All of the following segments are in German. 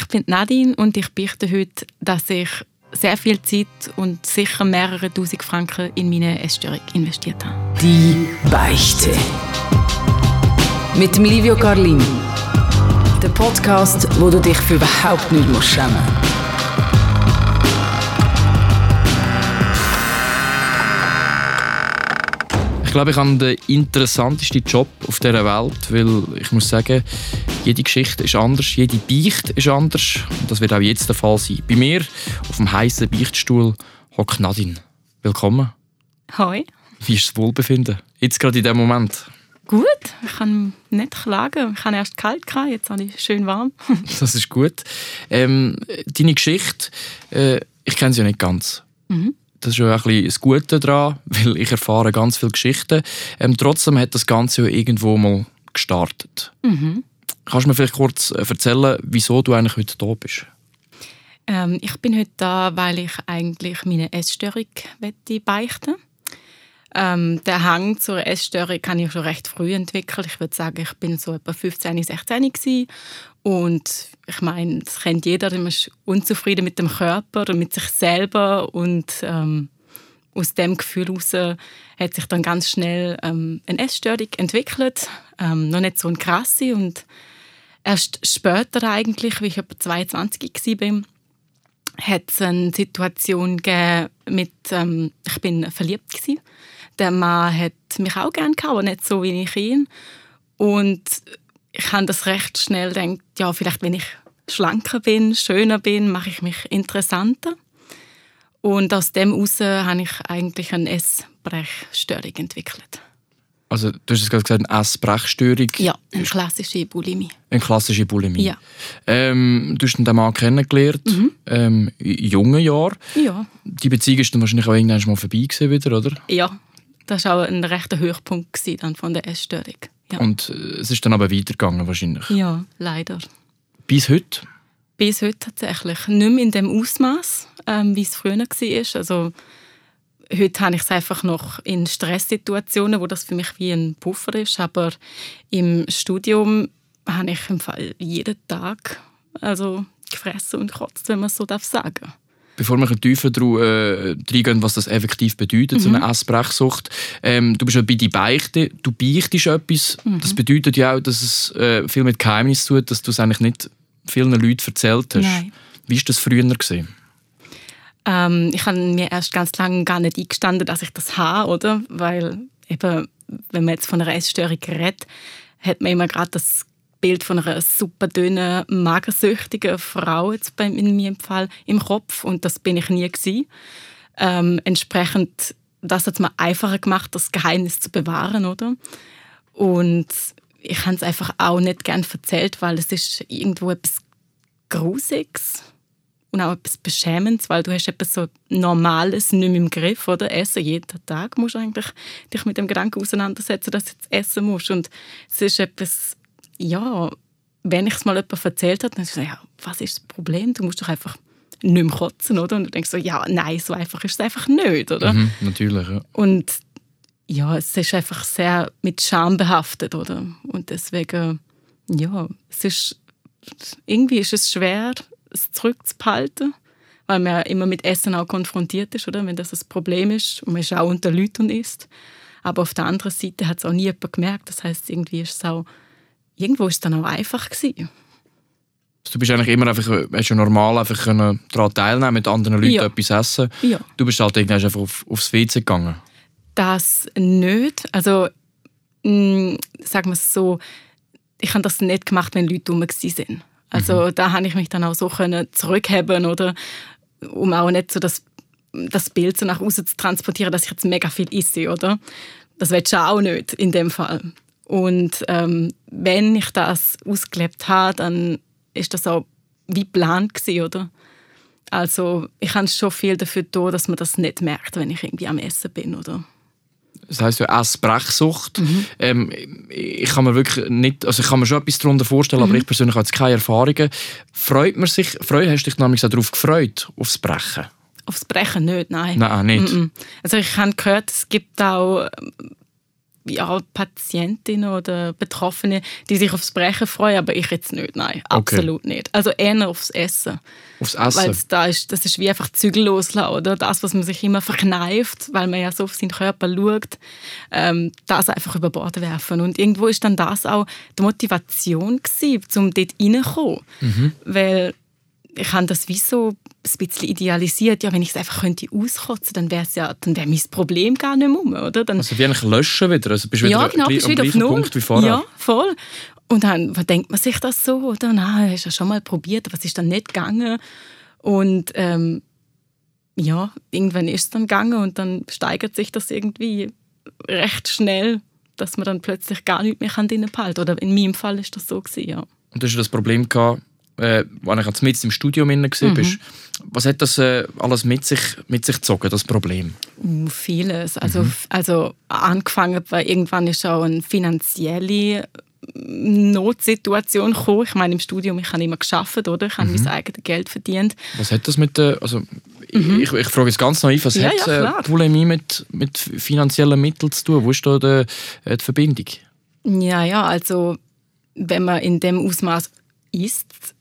Ich bin Nadine und ich beichte heute, dass ich sehr viel Zeit und sicher mehrere tausend Franken in meine Essstörung investiert habe. Die Beichte. Mit Livio Carlin. Der Podcast, wo du dich für überhaupt nicht schämen musst. Ich glaube, ich habe den interessantesten Job auf dieser Welt, weil ich muss sagen, jede Geschichte ist anders, jede Beicht ist anders. Und das wird auch jetzt der Fall sein. Bei mir auf dem heißen Beichtstuhl hockt Nadine. Willkommen. Hoi. Wie ist das Wohlbefinden? Jetzt gerade in diesem Moment? Gut, ich kann nicht klagen. Ich habe erst kalt, gehabt, jetzt habe ich schön warm. das ist gut. Ähm, deine Geschichte, äh, ich kenne sie ja nicht ganz. Mhm das ist ja auch ein das Gute daran, weil ich erfahre ganz viele Geschichten. Ähm, trotzdem hat das Ganze ja irgendwo mal gestartet. Mhm. Kannst du mir vielleicht kurz äh, erzählen, wieso du eigentlich heute da bist? Ähm, ich bin heute da, weil ich eigentlich meine Essstörung beichten ähm, Der Hang zur Essstörung kann ich schon recht früh entwickeln. Ich würde sagen, ich bin so etwa 15, 16 gewesen. und ich meine, das kennt jeder, man ist unzufrieden mit dem Körper und mit sich selber und ähm, aus dem Gefühl heraus hat sich dann ganz schnell ähm, eine Essstörung entwickelt, ähm, noch nicht so eine krasse und erst später eigentlich, wie ich etwa 22 war, hat es eine Situation gegeben mit, ähm, ich bin verliebt gewesen. Der Mann hat mich auch gerne gehabt, aber nicht so wie ich ihn. Und ich habe das recht schnell gedacht, ja, vielleicht wenn ich schlanker bin, schöner bin, mache ich mich interessanter. Und aus dem heraus habe ich eigentlich eine Essbrechstörung entwickelt. Also du hast gerade gesagt, eine Essbrechstörung. Ja, eine klassische Bulimie. Eine klassische Bulimie. Ja. Ähm, du hast den Mann kennengelernt, mhm. ähm, in jungen Jahren. Ja. Die Beziehung ist dann wahrscheinlich auch irgendwann mal vorbei gewesen wieder, oder? Ja, das war auch ein rechter Höhepunkt dann von der Essstörung. Ja. Und äh, es ist dann aber weitergegangen wahrscheinlich? Ja, leider. Bis heute? Bis heute tatsächlich. Nicht mehr in dem Ausmaß, ähm, wie es früher war. Also, heute habe ich es einfach noch in Stresssituationen, wo das für mich wie ein Puffer ist. Aber im Studium habe ich im Fall jeden Tag also gefressen und gekotzt, wenn man es so darf sagen bevor wir tiefer äh, reingehen, was das effektiv bedeutet, mhm. so eine mhm. Essbrechsucht. Ähm, du bist ja bei die Beichte, du beichtest etwas. Mhm. Das bedeutet ja auch, dass es äh, viel mit Geheimnis tut, dass du es eigentlich nicht vielen Leuten erzählt hast. Nein. Wie war das früher? Gewesen? Ähm, ich habe mir erst ganz lange gar nicht eingestanden, dass ich das habe, oder? Weil eben, wenn man jetzt von einer Essstörung redet, hat man immer gerade das Bild von einer super dünnen, magersüchtigen Frau jetzt in meinem Fall im Kopf und das bin ich nie gewesen. Ähm, entsprechend, das hat es mir einfacher gemacht, das Geheimnis zu bewahren, oder? Und ich habe es einfach auch nicht gern erzählt, weil es ist irgendwo etwas Grusiges und auch etwas Beschämendes, weil du hast etwas so Normales nicht mehr im Griff, oder? Essen jeden Tag musst du eigentlich dich mit dem Gedanken auseinandersetzen, dass du jetzt essen musst und es ist etwas ja, wenn ich es mal jemandem erzählt habe, dann ist so, ja, was ist das Problem? Du musst doch einfach nicht mehr kotzen, oder? Und du denkst so, ja, nein, so einfach ist es einfach nicht, oder? Mhm, natürlich, ja. Und ja, es ist einfach sehr mit Scham behaftet, oder? Und deswegen, ja, es ist, irgendwie ist es schwer, es zurückzuhalten, weil man ja immer mit Essen auch konfrontiert ist, oder? Wenn das ein Problem ist und man ist auch unter Leuten und isst. Aber auf der anderen Seite hat es auch nie jemand gemerkt. Das heißt, irgendwie ist es auch irgendwo ist es dann auch einfach gewesen. Du bist eigentlich immer einfach, hast ja normal einfach daran teilnehmen, mit anderen Leuten ja. etwas essen. Ja. Du bist halt irgendwann einfach auf, aufs WC gegangen. Das nicht. Also, mh, mm, sagen wir es so, ich habe das nicht gemacht, wenn Leute dumm waren. Also mhm. da habe ich mich dann auch so können zurückheben oder um auch nicht so das, das Bild so nach außen zu transportieren, dass ich jetzt mega viel esse, oder? Das willst du auch nicht in dem Fall. Und ähm, wenn ich das ausgelebt habe, dann ist das auch wie geplant gewesen, oder? Also ich habe schon viel dafür getan, dass man das nicht merkt, wenn ich irgendwie am Essen bin, oder? Das heisst ja Essbrechsucht. Mhm. Ähm, ich kann mir wirklich nicht, also ich kann mir schon etwas darunter vorstellen, mhm. aber ich persönlich habe jetzt keine Erfahrungen. Freut man sich, freu, hast du dich nämlich darauf gefreut, aufs Brechen? Aufs Brechen nicht, nein. Nein, nicht. Also ich habe gehört, es gibt auch ja, Patientinnen oder Betroffene, die sich aufs Brechen freuen, aber ich jetzt nicht, nein, absolut okay. nicht. Also eher aufs Essen. Aufs Essen? Weil da ist, das ist wie einfach Zügel loslassen, oder? Das, was man sich immer verkneift, weil man ja so auf seinen Körper schaut, ähm, das einfach über Bord werfen. Und irgendwo ist dann das auch die Motivation gewesen, um dort reinzukommen. Mhm. Weil ich habe das wie so ein bisschen idealisiert. Ja, wenn ich es einfach könnte auskotzen, dann wäre ja, dann wäre mein Problem gar nicht mehr um, oder? Dann, also wie eigentlich löschen wieder? Also bist du ja, wieder genau, bist wieder auf Null. Punkt wie vorher? Ja, voll. Und dann denkt man sich das so, oder? Na, hast du ja schon mal probiert, aber es ist dann nicht gegangen. Und ähm, ja, irgendwann ist es dann gegangen und dann steigert sich das irgendwie recht schnell, dass man dann plötzlich gar nicht mehr drinnen behalten Oder in meinem Fall ist das so gewesen, ja. Und du hast das Problem gehabt, äh, als ich mit im Studium war. Mhm. Was hat das äh, alles mit sich, mit sich gezogen, das Problem? Uh, vieles. Also, mhm. also angefangen, weil irgendwann ist auch eine finanzielle Notsituation gekommen. Ich meine, im Studium, ich habe immer geschafft, oder? Ich habe mhm. mein eigenes Geld verdient. Was hat das mit der, also mhm. ich, ich, frage jetzt ganz naiv, was ja, hat ja, äh, Bulimie mit, mit finanziellen Mitteln zu tun? Wo ist da die, äh, die Verbindung? Ja, ja, also wenn man in dem Ausmaß isst,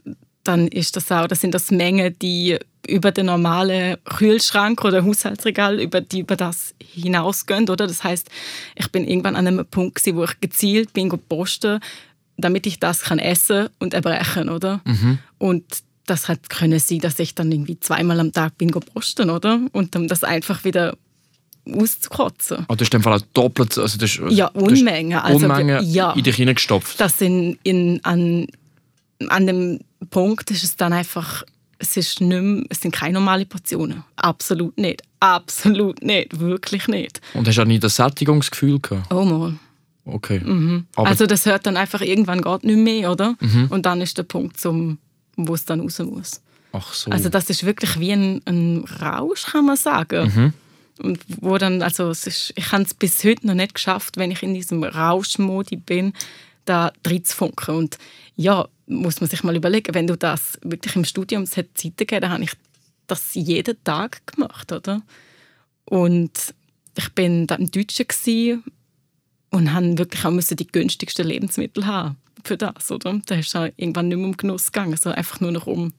dann ist das auch, das sind das Mengen, die über den normalen Kühlschrank oder Haushaltsregal über, die über das hinausgehen, oder? Das heißt, ich bin irgendwann an einem Punkt gewesen, wo ich gezielt bin posten, damit ich das kann essen und erbrechen, oder? Mhm. Und das hat können sein, dass ich dann irgendwie zweimal am Tag bin posten, oder? Und dann das einfach wieder auszukotzen. Oh, du hast in dem Fall doppelt, also das, ja Unmengen, also Unmengen ja, in dich hineingestopft. Das sind in an an dem Punkt ist es dann einfach, es, ist nicht mehr, es sind keine normalen Portionen. Absolut nicht. Absolut nicht. Wirklich nicht. Und hast du auch nie das Sättigungsgefühl gehabt? Oh mal. Okay. Mhm. also das hört dann einfach irgendwann gar nicht mehr, oder? Mhm. Und dann ist der Punkt, zum, wo es dann raus muss. Ach so. Also das ist wirklich wie ein, ein Rausch, kann man sagen. Mhm. Und wo dann, also es ist, ich habe es bis heute noch nicht geschafft, wenn ich in diesem Rauschmodi bin, da drin zu funken. Und ja, muss man sich mal überlegen, wenn du das wirklich im Studium, es hat Zeiten gegeben, da habe ich das jeden Tag gemacht, oder? Und ich bin da im Deutschen und habe wirklich auch müssen die günstigsten Lebensmittel haben für das, oder? Da ist es irgendwann nicht mehr um Genuss gegangen, sondern einfach nur noch um,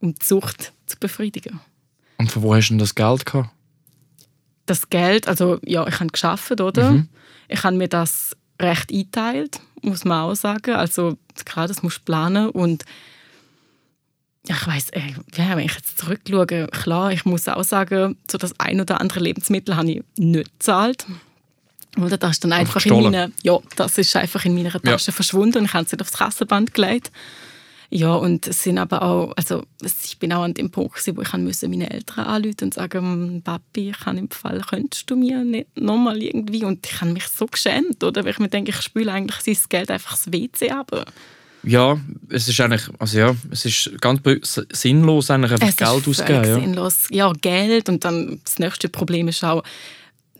um die Sucht zu befriedigen. Und von wo hast du denn das Geld gehabt? Das Geld, also ja, ich habe geschafft, oder? Mhm. Ich habe mir das recht eingeteilt, muss man auch sagen. Also klar, das musst du planen und ja, ich weiß, ja, wenn ich jetzt zurückschaue, klar, ich muss auch sagen, so das ein oder andere Lebensmittel habe ich nicht gezahlt. Oder das ist dann einfach, in meine, ja, das ist einfach in meiner Tasche ja. verschwunden und ich habe es nicht aufs Kassenband gelegt. Ja, und es sind aber auch, also ich bin auch an dem Punkt, wo ich musste meine Eltern anrufen und sagen, Papi, ich kann im Fall, könntest du mir nicht nochmal irgendwie, und ich habe mich so geschämt, oder, weil ich mir denke, ich spüle eigentlich sein Geld einfach das WC ab. Ja, es ist eigentlich, also ja, es ist ganz sinnlos eigentlich einfach es Geld ausgeben. Ja. sinnlos, ja, Geld und dann das nächste Problem ist auch,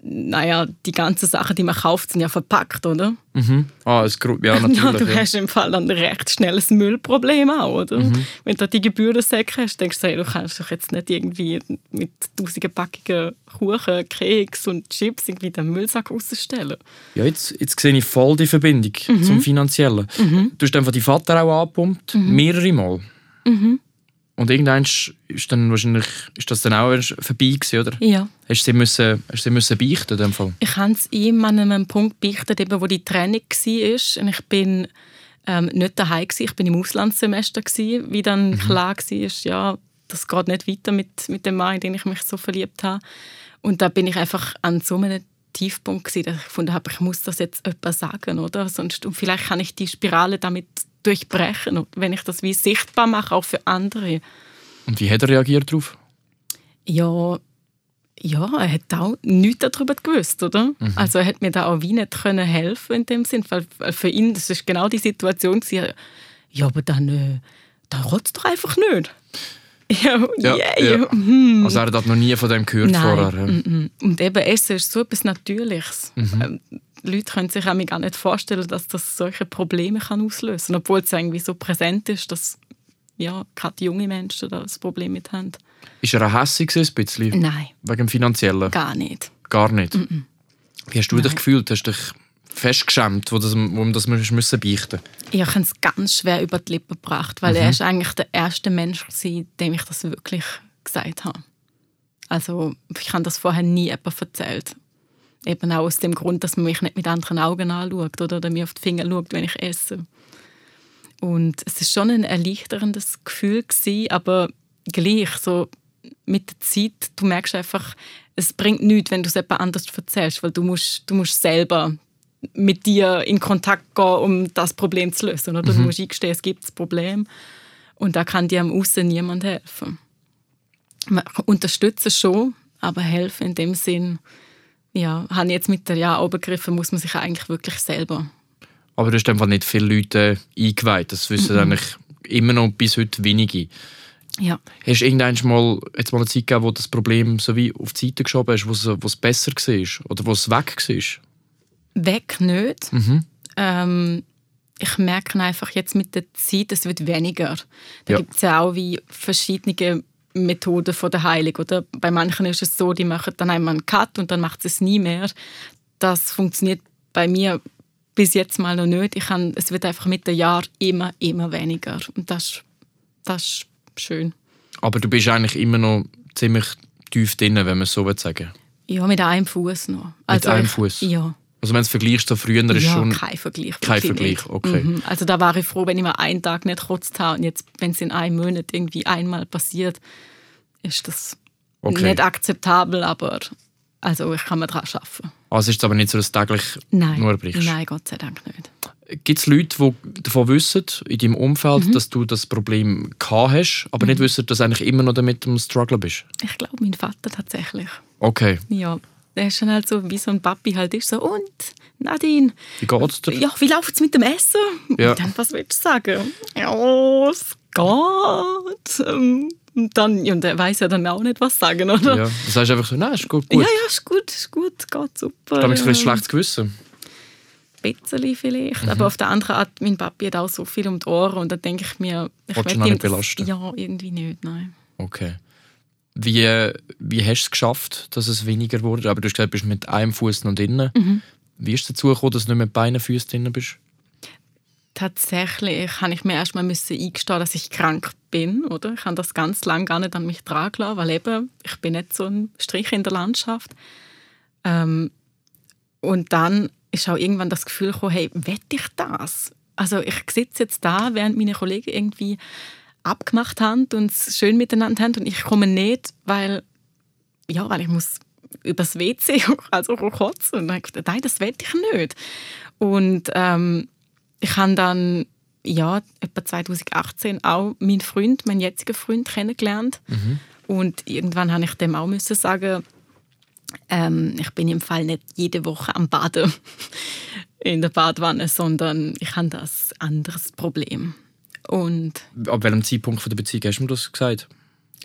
naja, die ganzen Sachen, die man kauft, sind ja verpackt, oder? Mhm. Ah, es, ja, natürlich. Ja, du ja. hast im Fall ein recht schnelles Müllproblem auch, oder? Mhm. Wenn du die Gebührensäcke hast, denkst du, hey, du kannst doch jetzt nicht irgendwie mit tausenden Packungen Kuchen, Keks und Chips irgendwie den Müllsack rausstellen. Ja, jetzt, jetzt sehe ich voll die Verbindung mhm. zum Finanziellen. Mhm. Du hast einfach die Vater auch angepumpt, mhm. mehrere Mal. Mhm. Und irgendwann ist, dann wahrscheinlich, ist das dann auch vorbei gewesen, oder? Ja. Hast du sie, müssen, hast sie müssen beichten in dem Fall? Ich habe es ihm an einem Punkt beichtet, eben, wo die Trennung war. Und ich bin ähm, nicht daheim gewesen. Ich bin im Auslandssemester gewesen, wie dann mhm. klar war, ja, das geht nicht weiter mit, mit dem Mann, in den ich mich so verliebt habe. Und da bin ich einfach an so einem Tiefpunkt gewesen, dass ich gefunden habe, ich muss das jetzt etwas sagen, oder? Sonst, und vielleicht kann ich die Spirale damit durchbrechen, und wenn ich das wie sichtbar mache, auch für andere. Und wie hat er reagiert darauf? Ja, ja, er hat auch nichts darüber gewusst, oder? Mhm. Also er hat mir da auch wie nicht können helfen in dem Sinn, weil für ihn, das ist genau die Situation, ja, aber dann, äh, dann rotzt doch einfach nicht. Ja, ja, yeah, ja. Hm. Also er hat noch nie von dem gehört Nein. vorher. Mm, mm. Und eben Essen ist so etwas Natürliches. Mhm. Leute können sich auch gar nicht vorstellen, dass das solche Probleme kann auslösen kann, obwohl es irgendwie so präsent ist, dass ja, gerade junge Menschen da das Problem mit haben. Ist er auch hässlich ein bisschen? Nein. Wegen dem Finanziellen? Gar nicht. Gar nicht? Mm Wie hast du dich gefühlt? Hast du dich festgeschämt, wo, das, wo das müssen beichten Ich habe es ganz schwer über die Lippen gebracht, weil mhm. er ist eigentlich der erste Mensch war, dem ich das wirklich gesagt habe. Also ich habe das vorher nie jemandem erzählt. Eben auch aus dem Grund, dass man mich nicht mit anderen Augen anschaut oder, oder mir auf die Finger schaut, wenn ich esse. Und es ist schon ein erleichterndes Gefühl gewesen, aber gleich so mit der Zeit, du merkst einfach, es bringt nichts, wenn du es jemand anders erzählst, weil du musst, du musst selber mit dir in Kontakt gehen, um das Problem zu lösen. Oder? Mhm. Du musst eingestehen, es gibt das Problem und da kann dir am Außen niemand helfen. Man unterstützt es schon, aber helfen in dem Sinn, ja, habe ich jetzt mit der Jahr begriffen, muss man sich eigentlich wirklich selber. Aber du hast einfach nicht viele Leute eingeweiht. Das wissen mhm. eigentlich immer noch bis heute wenige. Ja. Hast du irgendwann mal, jetzt mal eine Zeit gegeben, wo das Problem so wie auf die Seite geschoben hast, wo es besser war oder wo es weg war? Weg nicht. Mhm. Ähm, ich merke einfach jetzt mit der Zeit, es wird weniger. Da ja. gibt es ja auch wie verschiedene Methoden von der Heilung. Oder? Bei manchen ist es so, die machen dann einmal einen Cut und dann macht es nie mehr. Das funktioniert bei mir bis jetzt mal noch nicht. Ich kann, es wird einfach mit den Jahren immer, immer weniger. Und das, das ist schön. Aber du bist eigentlich immer noch ziemlich tief drin, wenn man es so sagen Ja, mit einem Fuß noch. Also mit einem Fuß? Ja. Also wenn du es vergleichst, so früher ist ja, schon... kein Vergleich. Kein Vergleich, okay. Mhm. Also da war ich froh, wenn ich mal einen Tag nicht gekotzt habe und jetzt, wenn es in einem Monat irgendwie einmal passiert, ist das okay. nicht akzeptabel, aber also ich kann mir daran arbeiten. Also ist es aber nicht so, dass du täglich Nein. nur brichst? Nein, Gott sei Dank nicht. Gibt es Leute, die davon wissen, in deinem Umfeld, mhm. dass du das Problem gehabt hast, aber mhm. nicht wissen, dass du eigentlich immer noch damit am Struggle bist? Ich glaube, mein Vater tatsächlich. Okay. Ja, der ist schon halt so, wie so ein Papi halt ist, so, und, Nadine? Wie geht's dir? Ja, wie läuft es mit dem Essen? Ja. Und dann, was willst du sagen? Ja, es geht. Ähm, und dann, ja, und er weiß ja dann auch nicht, was sagen, oder? Ja, das heißt einfach so, nein, ist gut, gut. Ja, ja, ist gut, ist gut, geht super. Da habe ich ein schlechtes Gewissen bisschen vielleicht. Mhm. Aber auf der anderen Art, mein Papi hat auch so viel um die Ohren und da denke ich mir, ich will ihn nicht belasten? Ja, irgendwie nicht, nein. Okay. Wie, wie hast du es geschafft, dass es weniger wurde? Aber du hast gesagt, du bist mit einem Fuß noch drinnen. Mhm. Wie ist es dazu gekommen, dass du nicht mit beiden Füßen drinnen bist? Tatsächlich habe ich mir erstmal eingestehen, dass ich krank bin. Oder? Ich habe das ganz lange gar nicht an mich tragen lassen, weil eben, ich bin nicht so ein Strich in der Landschaft. Ähm, und dann ist auch irgendwann das Gefühl gekommen, hey, will ich das? Also ich sitze jetzt da, während meine Kollegen irgendwie abgemacht haben und es schön miteinander haben und ich komme nicht, weil, ja, weil ich muss übers WC also kotzen und dann habe ich gedacht, nein, das will ich nicht. Und ähm, ich habe dann ja, etwa 2018 auch meinen Freund, meinen jetzigen Freund kennengelernt. Mhm. Und irgendwann habe ich dem auch müssen sagen, ähm, ich bin im Fall nicht jede Woche am Baden in der Badwanne, sondern ich habe das anderes Problem. Und Ab welchem Zeitpunkt von der Beziehung hast du mir das gesagt?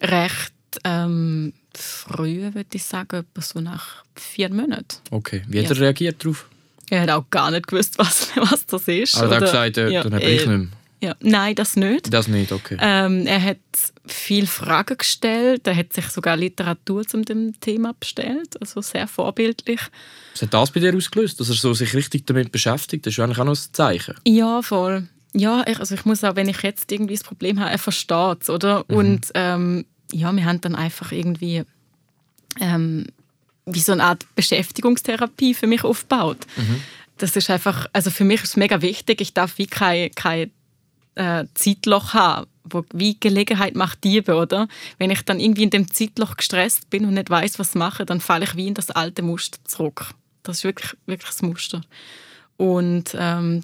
Recht ähm, früh, würde ich sagen, etwa so nach vier Monaten. Okay, wie hat ja. er reagiert darauf? Er hat auch gar nicht gewusst, was, was das ist. Aber er hat gesagt, äh, ja, dann habe ich äh, nicht mehr. Ja, nein, das nicht. Das nicht, okay. Ähm, er hat viele Fragen gestellt. Er hat sich sogar Literatur zu dem Thema bestellt, also sehr vorbildlich. Was hat das bei dir ausgelöst, dass er so sich richtig damit beschäftigt? Das ist eigentlich auch noch ein Zeichen. Ja, voll. Ja, ich, also ich muss auch, wenn ich jetzt irgendwie das Problem habe, er versteht es, oder? Mhm. Und ähm, ja, wir haben dann einfach irgendwie ähm, wie so eine Art Beschäftigungstherapie für mich aufgebaut. Mhm. Das ist einfach, also für mich ist es mega wichtig. Ich darf wie keine, keine äh, Zeitloch habe, wo wie Gelegenheit macht Diebe, oder? Wenn ich dann irgendwie in dem Zeitloch gestresst bin und nicht weiß, was mache, dann falle ich wie in das alte Muster zurück. Das ist wirklich, wirklich das Muster. Und ähm,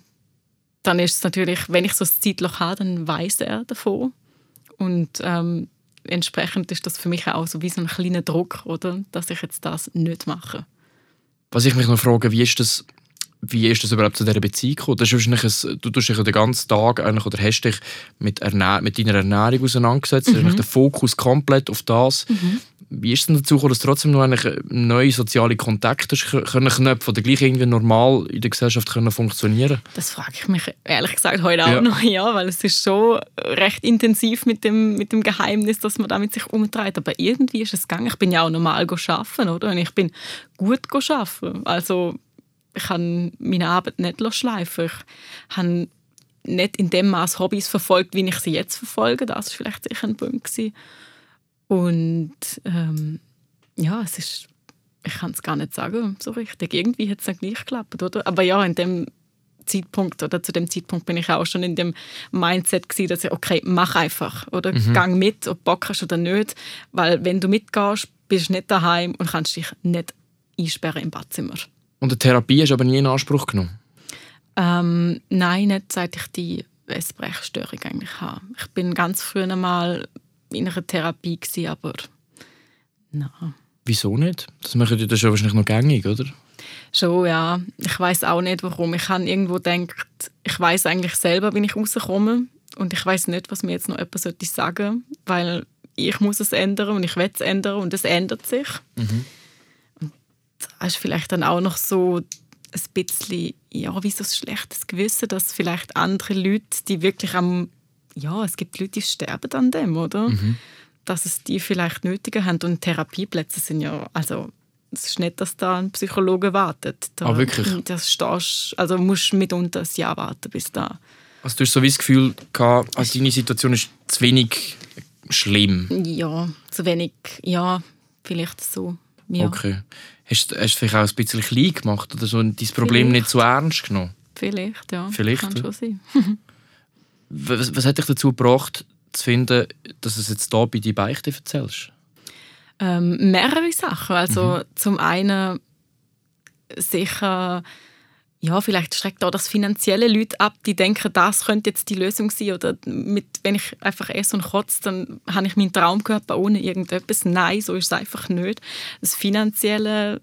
dann ist es natürlich, wenn ich so ein Zeitloch habe, dann weiß er davon. Und ähm, entsprechend ist das für mich auch so wie so ein kleiner Druck, oder? Dass ich jetzt das nicht mache. Was ich mich noch frage, wie ist das wie ist das überhaupt zu dieser Beziehung gekommen? Das ist ein, du tust dich den ganzen Tag eigentlich, oder hast dich mit, Ernähr mit deiner Ernährung auseinandergesetzt, mhm. der Fokus komplett auf das. Mhm. Wie ist es denn dazu gekommen, dass trotzdem noch eigentlich neue soziale Kontakte können knüpfen oder gleich irgendwie normal in der Gesellschaft können funktionieren? Das frage ich mich ehrlich gesagt heute auch ja. noch, ja, weil es ist schon recht intensiv mit dem, mit dem Geheimnis, dass man damit sich umtreibt. Aber irgendwie ist es gegangen. Ich bin ja auch normal arbeiten, oder? Und ich bin gut arbeiten. Also ich kann meine Arbeit nicht schleifen. Ich habe nicht in dem Maß Hobbys verfolgt, wie ich sie jetzt verfolge. Das war vielleicht sicher ein Punkt. Gewesen. Und ähm, ja, es ist, ich kann es gar nicht sagen, so richtig. Irgendwie hat es dann gleich geklappt, oder? Aber ja, in dem Zeitpunkt oder zu dem Zeitpunkt bin ich auch schon in dem Mindset gewesen, dass ich, okay, mach einfach oder mhm. gang mit, ob du Bock hast oder nicht. Weil wenn du mitgehst, bist du nicht daheim und kannst dich nicht einsperren im Badzimmer. Und die Therapie hast du aber nie in Anspruch genommen? Ähm, nein, nicht seit ich die Essbrechstörung eigentlich habe. Ich bin ganz früh einmal in einer Therapie, gewesen, aber nein. Wieso nicht? Das machen die das schon wahrscheinlich noch gängig, oder? Schon, ja. Ich weiß auch nicht, warum. Ich habe irgendwo gedacht, ich weiß eigentlich selber, wie ich rauskomme und ich weiß nicht, was mir jetzt noch jemand sollte sagen weil ich muss es ändern und ich will es ändern und es ändert sich. Mhm. Und das ist vielleicht dann auch noch so ein bisschen, ja, wie so ein schlechtes Gewissen, dass vielleicht andere Leute, die wirklich am ja, es gibt Leute, die sterben an dem, oder? Mhm. Dass es die vielleicht nötiger haben. Und Therapieplätze sind ja, also es ist nicht, dass da ein Psychologe wartet. Da, ah, wirklich? Das stehst, also musst mitunter ein Jahr warten bis da. Also du hast so wie das Gefühl gehabt, also deine Situation ist zu wenig schlimm? Ja, zu wenig, ja, vielleicht so. Ja. Okay. Hast, hast du vielleicht auch ein bisschen klein gemacht oder so dein Problem vielleicht. nicht so ernst genommen? Vielleicht, ja. Vielleicht. Kann schon sein. Was, was hat dich dazu gebracht, zu finden, dass du es jetzt hier bei die Beichte erzählst? Ähm, mehrere Sachen. Also mhm. zum einen sicher, ja, vielleicht schreckt auch das finanzielle Leute ab, die denken, das könnte jetzt die Lösung sein. Oder mit, wenn ich einfach esse und kotze, dann habe ich meinen Traumkörper ohne irgendetwas. Nein, so ist es einfach nicht. Das Finanzielle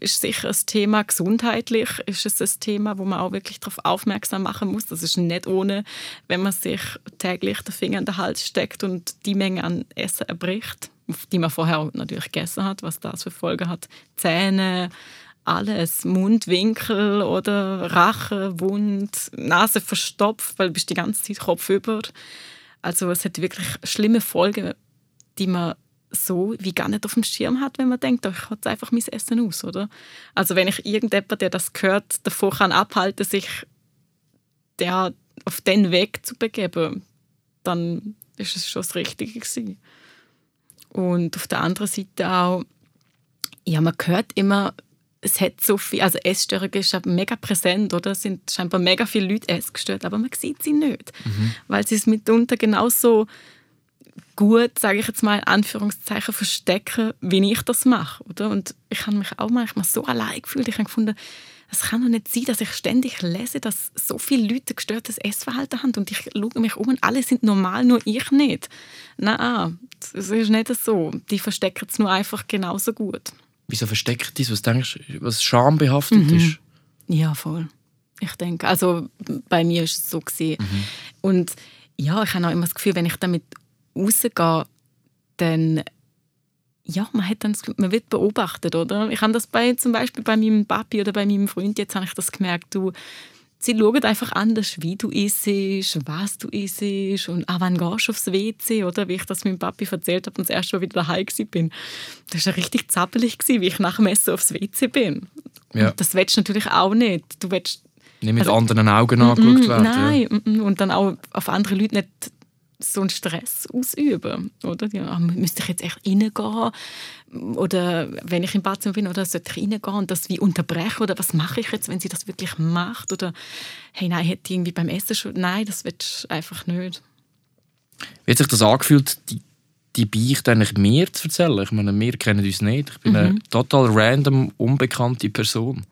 ist sicher ein Thema. Gesundheitlich ist es ein Thema, wo man auch wirklich darauf aufmerksam machen muss. Das ist nicht ohne, wenn man sich täglich den Finger in den Hals steckt und die Menge an Essen erbricht, die man vorher natürlich gegessen hat, was das für Folgen hat. Zähne, alles, Mundwinkel oder Rache, Wund, Nase verstopft, weil du bist die ganze Zeit Kopf über. Also es hat wirklich schlimme Folgen, die man so wie gar nicht auf dem Schirm hat, wenn man denkt, oh, ich hole einfach mein Essen aus, oder? Also wenn ich irgendjemand, der das gehört, davor kann abhalten, sich der auf den Weg zu begeben, dann ist es schon das Richtige gewesen. Und auf der anderen Seite auch, ja, man hört immer, es hat so viel, also Essstörungen ist mega präsent, oder? Es sind scheinbar mega viele Leute essgestört, aber man sieht sie nicht, mhm. weil sie es mitunter genauso gut, sage ich jetzt mal, in Anführungszeichen verstecken, wie ich das mache. Oder? Und ich habe mich auch manchmal so allein gefühlt. Ich habe gefunden, es kann doch nicht sein, dass ich ständig lese, dass so viele Leute gestörtes Essverhalten haben und ich schaue mich um und alle sind normal, nur ich nicht. Nein, das ist nicht so. Die verstecken es nur einfach genauso gut. Wieso versteckt die? Was denkst du, was schambehaftet mhm. ist? Ja, voll. Ich denke, also bei mir ist es so gesehen. Mhm. Und ja, ich habe auch immer das Gefühl, wenn ich damit rausgehe, dann ja, man, hat dann, man wird beobachtet, oder? Ich habe das bei, zum Beispiel bei meinem Papi oder bei meinem Freund, jetzt habe ich das gemerkt, du, sie schauen einfach anders, wie du isst, was du isst und auch wann gehst du aufs WC, oder? Wie ich das meinem Papi erzählt habe und das erste Mal wieder daheim bin. Das war richtig zappelig, wie ich nach dem Essen aufs WC bin. Ja. Und das willst du natürlich auch nicht. Du willst nicht mit also, anderen Augen angeschaut werden. Nein, ja. und dann auch auf andere Leute nicht so einen Stress ausüben. Oder? Ja, müsste ich jetzt echt reingehen? Oder wenn ich im Badzimmer bin, oder sollte ich reingehen und das wie unterbrechen? Oder was mache ich jetzt, wenn sie das wirklich macht? Oder hey, nein, hätte irgendwie beim Essen schon... Nein, das wird einfach nicht. Wie hat sich das angefühlt, die, die Beichte eigentlich mir zu erzählen? Ich meine, wir kennen uns nicht. Ich bin mhm. eine total random, unbekannte Person.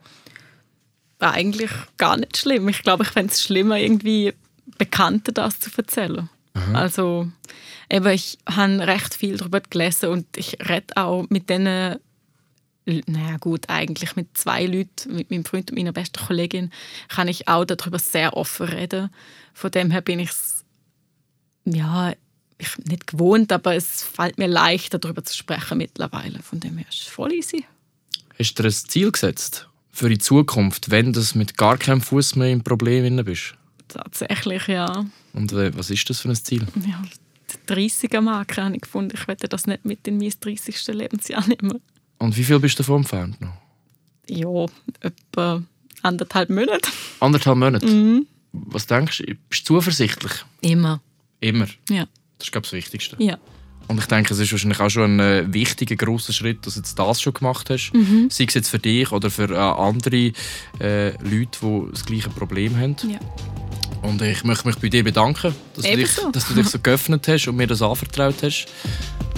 War eigentlich gar nicht schlimm. Ich glaube, ich fände es schlimmer, irgendwie Bekannten das zu erzählen. Mhm. Also eben, ich habe recht viel darüber gelesen und ich rede auch mit denen, naja gut, eigentlich mit zwei Leuten, mit meinem Freund und meiner besten Kollegin, kann ich auch darüber sehr offen reden. Von dem her bin ich ja, ich nicht gewohnt, aber es fällt mir leichter, darüber zu sprechen mittlerweile. Von dem her ist es voll easy. Hast du dir ein Ziel gesetzt für die Zukunft, wenn du mit gar keinem Fuß mehr im Problem bist? Tatsächlich, ja. Und äh, was ist das für ein Ziel? Ja, die 30er-Marke habe ich gefunden. Ich werde das nicht mit in mein 30. Lebensjahr nehmen. Und wie viel bist du davon entfernt noch? Ja, etwa anderthalb Monate. Anderthalb Monate? Mhm. Was denkst du? Bist du zuversichtlich? Immer. Immer? Ja. Das ist, glaube ich, das Wichtigste. Ja. Und ich denke, es ist wahrscheinlich auch schon ein äh, wichtiger, grosser Schritt, dass du jetzt das schon gemacht hast. Mhm. Sei es jetzt für dich oder für äh, andere äh, Leute, die das gleiche Problem haben. Ja. Und ich möchte mich bei dir bedanken, dass du, dich, dass du dich so geöffnet hast und mir das anvertraut hast.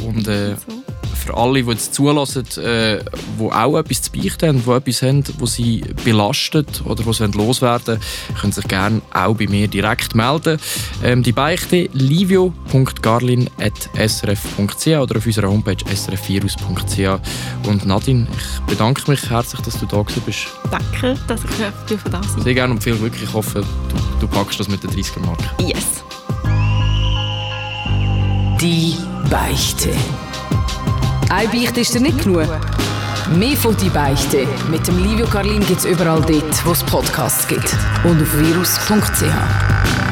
Und äh, So. Für alle, die jetzt zulassen, äh, die auch etwas zu beichten haben, die etwas haben, das sie belastet oder was loswerden wollen, können sich gerne auch bei mir direkt melden. Ähm, die Beichte livio.garlin.srf.ch oder auf unserer Homepage srfvirus.ch. Und Nadine, ich bedanke mich herzlich, dass du da gewesen bist. Danke, dass ich da sein Sehr gerne und viel Glück. Ich hoffe, du, du packst das mit der 30er-Marke. Yes. Die Beichte. Eine Beichte ist dir nicht genug. Mehr von «Die Beichte» mit dem Livio Carlin gibt es überall dort, wo es Podcasts gibt. Und auf virus.ch.